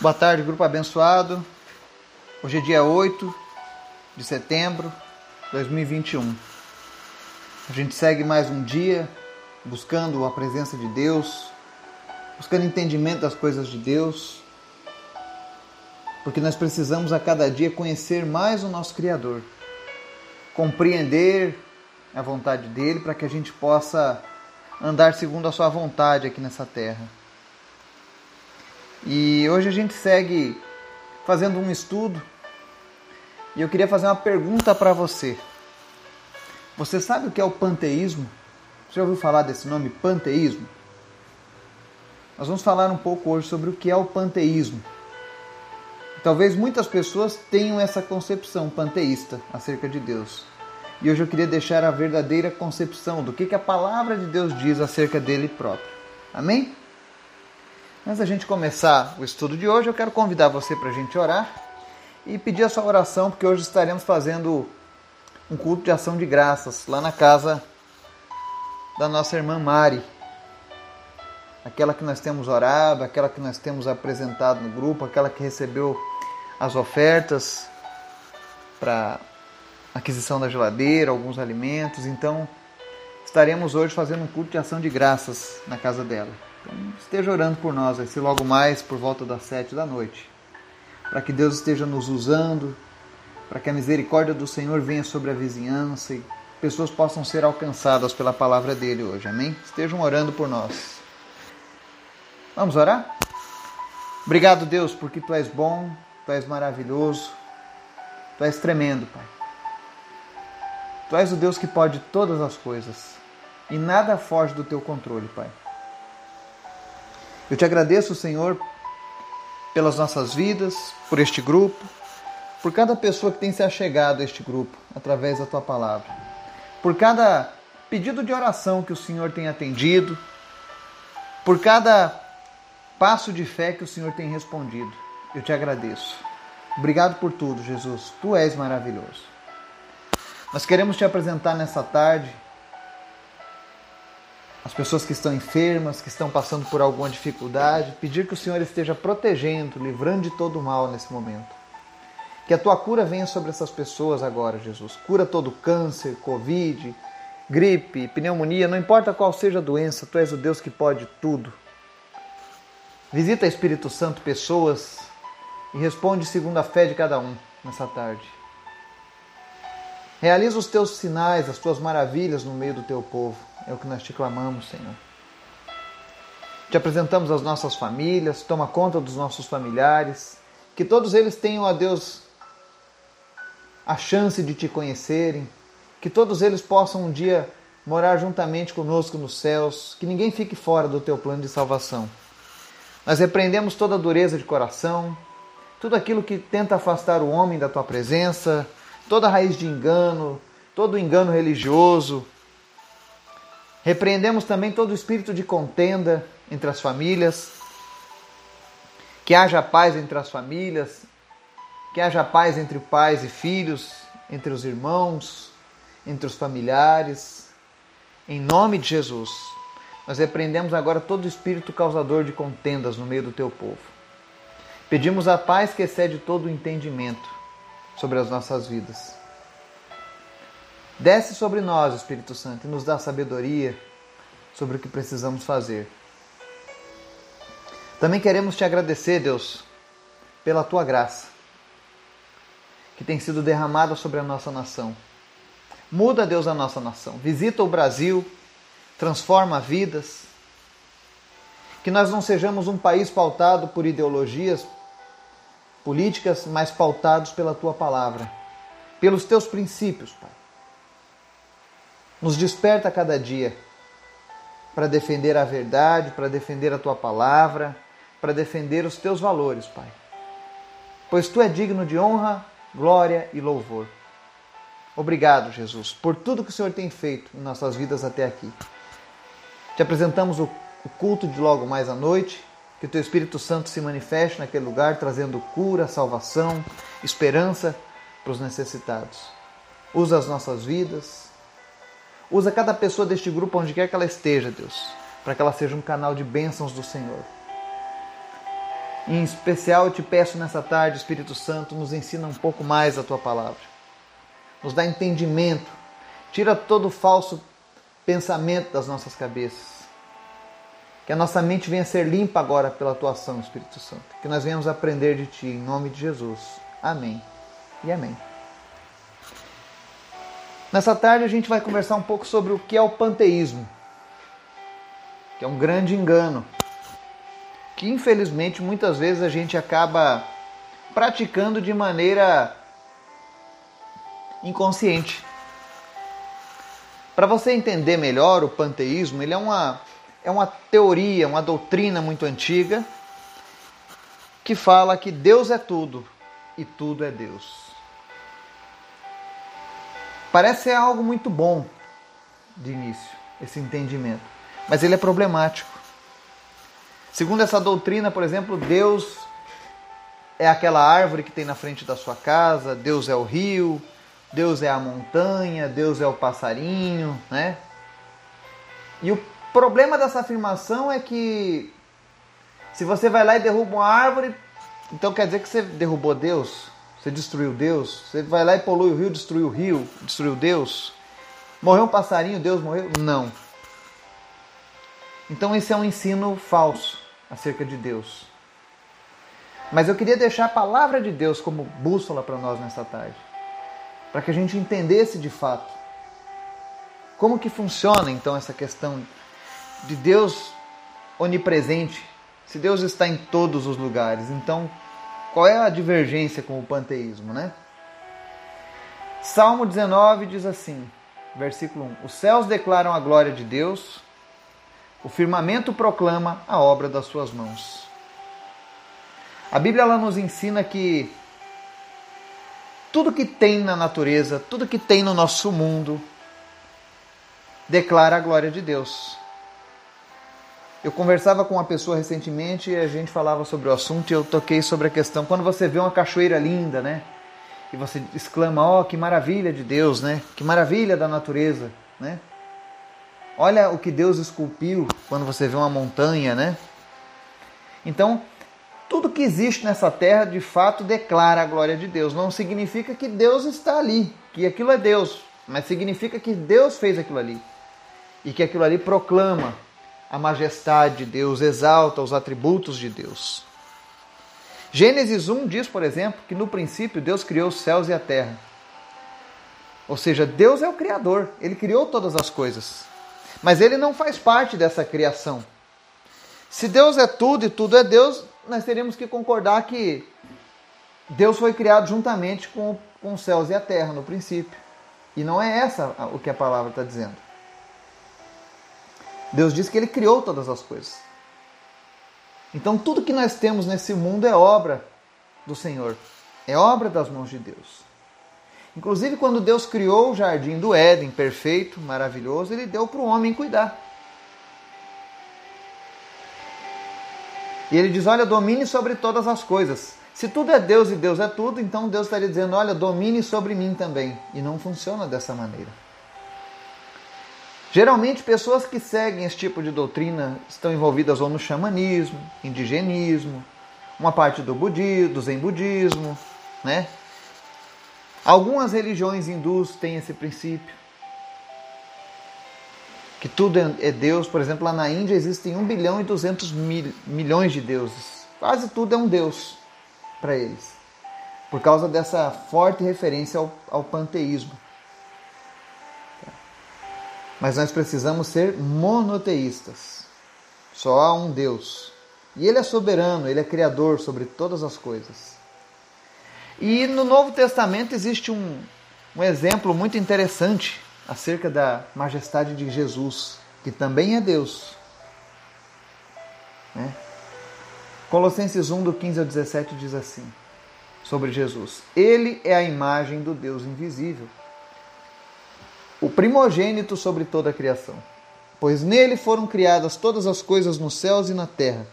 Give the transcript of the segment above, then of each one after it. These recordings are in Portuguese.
Boa tarde, grupo abençoado. Hoje é dia 8 de setembro de 2021. A gente segue mais um dia buscando a presença de Deus, buscando entendimento das coisas de Deus, porque nós precisamos a cada dia conhecer mais o nosso Criador, compreender a vontade dele para que a gente possa andar segundo a sua vontade aqui nessa terra. E hoje a gente segue fazendo um estudo e eu queria fazer uma pergunta para você. Você sabe o que é o panteísmo? Você já ouviu falar desse nome panteísmo? Nós vamos falar um pouco hoje sobre o que é o panteísmo. Talvez muitas pessoas tenham essa concepção panteísta acerca de Deus. E hoje eu queria deixar a verdadeira concepção do que, que a palavra de Deus diz acerca dele próprio. Amém? Antes da gente começar o estudo de hoje, eu quero convidar você para a gente orar e pedir a sua oração, porque hoje estaremos fazendo um culto de ação de graças lá na casa da nossa irmã Mari. Aquela que nós temos orado, aquela que nós temos apresentado no grupo, aquela que recebeu as ofertas para aquisição da geladeira, alguns alimentos. Então, estaremos hoje fazendo um culto de ação de graças na casa dela. Então, esteja orando por nós, vai ser logo mais por volta das sete da noite. Para que Deus esteja nos usando, para que a misericórdia do Senhor venha sobre a vizinhança e pessoas possam ser alcançadas pela palavra dele hoje. Amém? Estejam orando por nós. Vamos orar? Obrigado, Deus, porque tu és bom, tu és maravilhoso, tu és tremendo, Pai. Tu és o Deus que pode todas as coisas e nada foge do teu controle, Pai. Eu te agradeço, Senhor, pelas nossas vidas, por este grupo, por cada pessoa que tem se achegado a este grupo através da tua palavra, por cada pedido de oração que o Senhor tem atendido, por cada passo de fé que o Senhor tem respondido. Eu te agradeço. Obrigado por tudo, Jesus. Tu és maravilhoso. Nós queremos te apresentar nessa tarde as pessoas que estão enfermas, que estão passando por alguma dificuldade, pedir que o Senhor esteja protegendo, livrando de todo o mal nesse momento. Que a tua cura venha sobre essas pessoas agora, Jesus. Cura todo câncer, Covid, gripe, pneumonia, não importa qual seja a doença, tu és o Deus que pode tudo. Visita, Espírito Santo, pessoas e responde segundo a fé de cada um nessa tarde. Realiza os teus sinais, as tuas maravilhas no meio do teu povo. É o que nós te clamamos, Senhor. Te apresentamos as nossas famílias, toma conta dos nossos familiares, que todos eles tenham a Deus a chance de te conhecerem, que todos eles possam um dia morar juntamente conosco nos céus, que ninguém fique fora do teu plano de salvação. Nós repreendemos toda dureza de coração, tudo aquilo que tenta afastar o homem da tua presença, toda raiz de engano, todo engano religioso, Repreendemos também todo espírito de contenda entre as famílias, que haja paz entre as famílias, que haja paz entre pais e filhos, entre os irmãos, entre os familiares. Em nome de Jesus, nós repreendemos agora todo espírito causador de contendas no meio do teu povo. Pedimos a paz que excede todo o entendimento sobre as nossas vidas. Desce sobre nós, Espírito Santo, e nos dá sabedoria sobre o que precisamos fazer. Também queremos te agradecer, Deus, pela tua graça que tem sido derramada sobre a nossa nação. Muda, Deus, a nossa nação. Visita o Brasil, transforma vidas. Que nós não sejamos um país pautado por ideologias políticas, mas pautados pela tua palavra, pelos teus princípios, Pai. Nos desperta cada dia para defender a verdade, para defender a tua palavra, para defender os teus valores, Pai. Pois tu é digno de honra, glória e louvor. Obrigado, Jesus, por tudo que o Senhor tem feito em nossas vidas até aqui. Te apresentamos o culto de logo mais à noite, que o teu Espírito Santo se manifeste naquele lugar, trazendo cura, salvação, esperança para os necessitados. Usa as nossas vidas, Usa cada pessoa deste grupo onde quer que ela esteja, Deus, para que ela seja um canal de bênçãos do Senhor. Em especial, eu te peço nessa tarde, Espírito Santo, nos ensina um pouco mais a tua palavra. Nos dá entendimento. Tira todo o falso pensamento das nossas cabeças. Que a nossa mente venha ser limpa agora pela tua ação, Espírito Santo. Que nós venhamos aprender de ti, em nome de Jesus. Amém e amém. Nessa tarde a gente vai conversar um pouco sobre o que é o panteísmo, que é um grande engano, que infelizmente muitas vezes a gente acaba praticando de maneira inconsciente. Para você entender melhor o panteísmo, ele é uma, é uma teoria, uma doutrina muito antiga que fala que Deus é tudo e tudo é Deus. Parece ser algo muito bom de início, esse entendimento, mas ele é problemático. Segundo essa doutrina, por exemplo, Deus é aquela árvore que tem na frente da sua casa, Deus é o rio, Deus é a montanha, Deus é o passarinho, né? E o problema dessa afirmação é que se você vai lá e derruba uma árvore, então quer dizer que você derrubou Deus? Você destruiu Deus? Você vai lá e polui o rio, destruiu o rio, destruiu Deus? Morreu um passarinho, Deus morreu? Não. Então esse é um ensino falso acerca de Deus. Mas eu queria deixar a palavra de Deus como bússola para nós nesta tarde, para que a gente entendesse de fato como que funciona então essa questão de Deus onipresente, se Deus está em todos os lugares. Então, qual é a divergência com o panteísmo, né? Salmo 19 diz assim, versículo 1: Os céus declaram a glória de Deus, o firmamento proclama a obra das suas mãos. A Bíblia ela nos ensina que tudo que tem na natureza, tudo que tem no nosso mundo, declara a glória de Deus. Eu conversava com uma pessoa recentemente e a gente falava sobre o assunto e eu toquei sobre a questão quando você vê uma cachoeira linda, né? E você exclama: "Ó, oh, que maravilha de Deus, né? Que maravilha da natureza, né?" Olha o que Deus esculpiu quando você vê uma montanha, né? Então, tudo que existe nessa terra de fato declara a glória de Deus. Não significa que Deus está ali, que aquilo é Deus, mas significa que Deus fez aquilo ali e que aquilo ali proclama a majestade de Deus, exalta os atributos de Deus. Gênesis 1 diz, por exemplo, que no princípio Deus criou os céus e a terra. Ou seja, Deus é o Criador, Ele criou todas as coisas. Mas Ele não faz parte dessa criação. Se Deus é tudo e tudo é Deus, nós teríamos que concordar que Deus foi criado juntamente com, com os céus e a terra no princípio. E não é essa o que a palavra está dizendo. Deus diz que Ele criou todas as coisas. Então tudo que nós temos nesse mundo é obra do Senhor, é obra das mãos de Deus. Inclusive, quando Deus criou o jardim do Éden, perfeito, maravilhoso, Ele deu para o homem cuidar. E Ele diz: Olha, domine sobre todas as coisas. Se tudo é Deus e Deus é tudo, então Deus estaria dizendo: Olha, domine sobre mim também. E não funciona dessa maneira. Geralmente, pessoas que seguem esse tipo de doutrina estão envolvidas ou no xamanismo, indigenismo, uma parte do budismo, do zen budismo, né? Algumas religiões hindus têm esse princípio, que tudo é Deus. Por exemplo, lá na Índia existem 1 bilhão e 200 mil, milhões de deuses. Quase tudo é um Deus para eles, por causa dessa forte referência ao, ao panteísmo. Mas nós precisamos ser monoteístas. Só há um Deus. E Ele é soberano, Ele é criador sobre todas as coisas. E no Novo Testamento existe um, um exemplo muito interessante acerca da majestade de Jesus, que também é Deus. Né? Colossenses 1, do 15 ao 17, diz assim sobre Jesus: Ele é a imagem do Deus invisível o primogênito sobre toda a criação. Pois nele foram criadas todas as coisas nos céus e na terra,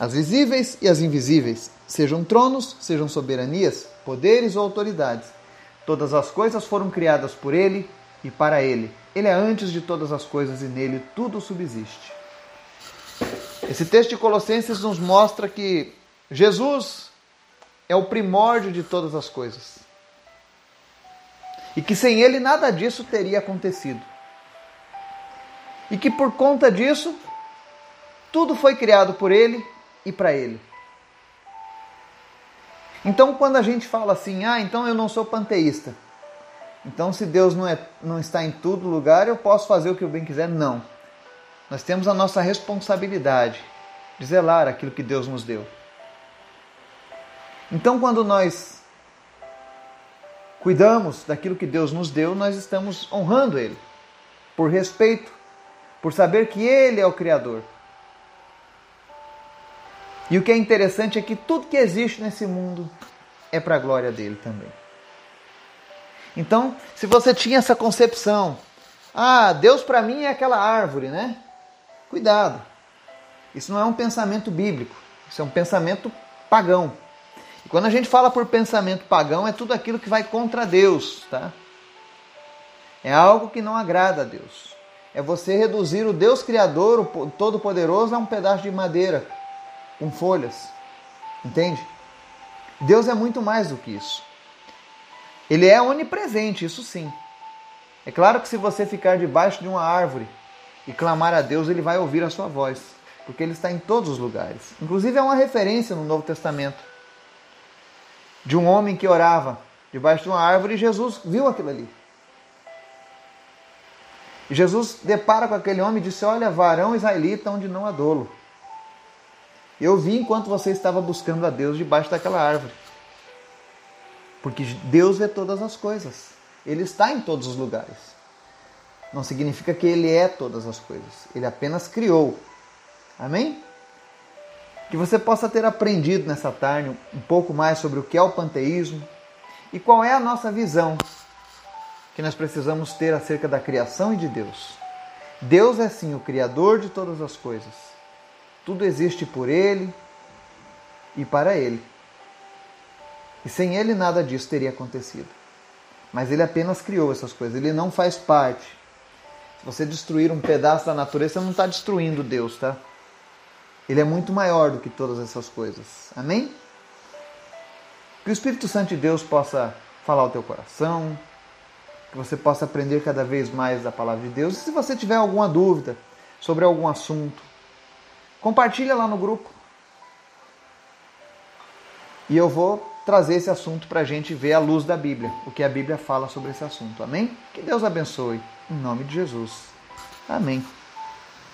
as visíveis e as invisíveis, sejam tronos, sejam soberanias, poderes ou autoridades. Todas as coisas foram criadas por ele e para ele. Ele é antes de todas as coisas e nele tudo subsiste. Esse texto de Colossenses nos mostra que Jesus é o primórdio de todas as coisas. E que sem ele nada disso teria acontecido. E que por conta disso, tudo foi criado por ele e para ele. Então, quando a gente fala assim, ah, então eu não sou panteísta. Então, se Deus não, é, não está em todo lugar, eu posso fazer o que eu bem quiser? Não. Nós temos a nossa responsabilidade de zelar aquilo que Deus nos deu. Então, quando nós cuidamos daquilo que Deus nos deu, nós estamos honrando Ele, por respeito, por saber que Ele é o Criador. E o que é interessante é que tudo que existe nesse mundo é para a glória dele também. Então, se você tinha essa concepção, ah, Deus para mim é aquela árvore, né? Cuidado. Isso não é um pensamento bíblico, isso é um pensamento pagão. E quando a gente fala por pensamento pagão, é tudo aquilo que vai contra Deus, tá? É algo que não agrada a Deus. É você reduzir o Deus Criador, o Todo-Poderoso, a um pedaço de madeira com folhas. Entende? Deus é muito mais do que isso. Ele é onipresente, isso sim. É claro que se você ficar debaixo de uma árvore e clamar a Deus, ele vai ouvir a sua voz, porque ele está em todos os lugares. Inclusive é uma referência no Novo Testamento de um homem que orava debaixo de uma árvore e Jesus viu aquilo ali. E Jesus depara com aquele homem e disse: Olha, varão israelita onde não há dolo. Eu vi enquanto você estava buscando a Deus debaixo daquela árvore. Porque Deus vê todas as coisas. Ele está em todos os lugares. Não significa que ele é todas as coisas. Ele apenas criou. Amém? Que você possa ter aprendido nessa tarde um pouco mais sobre o que é o panteísmo e qual é a nossa visão que nós precisamos ter acerca da criação e de Deus. Deus é sim o Criador de todas as coisas. Tudo existe por Ele e para Ele. E sem Ele nada disso teria acontecido. Mas Ele apenas criou essas coisas, Ele não faz parte. Se você destruir um pedaço da natureza, você não está destruindo Deus, tá? Ele é muito maior do que todas essas coisas. Amém? Que o Espírito Santo de Deus possa falar ao teu coração, que você possa aprender cada vez mais da palavra de Deus. E se você tiver alguma dúvida sobre algum assunto, compartilha lá no grupo. E eu vou trazer esse assunto para a gente ver à luz da Bíblia, o que a Bíblia fala sobre esse assunto. Amém? Que Deus abençoe. Em nome de Jesus. Amém.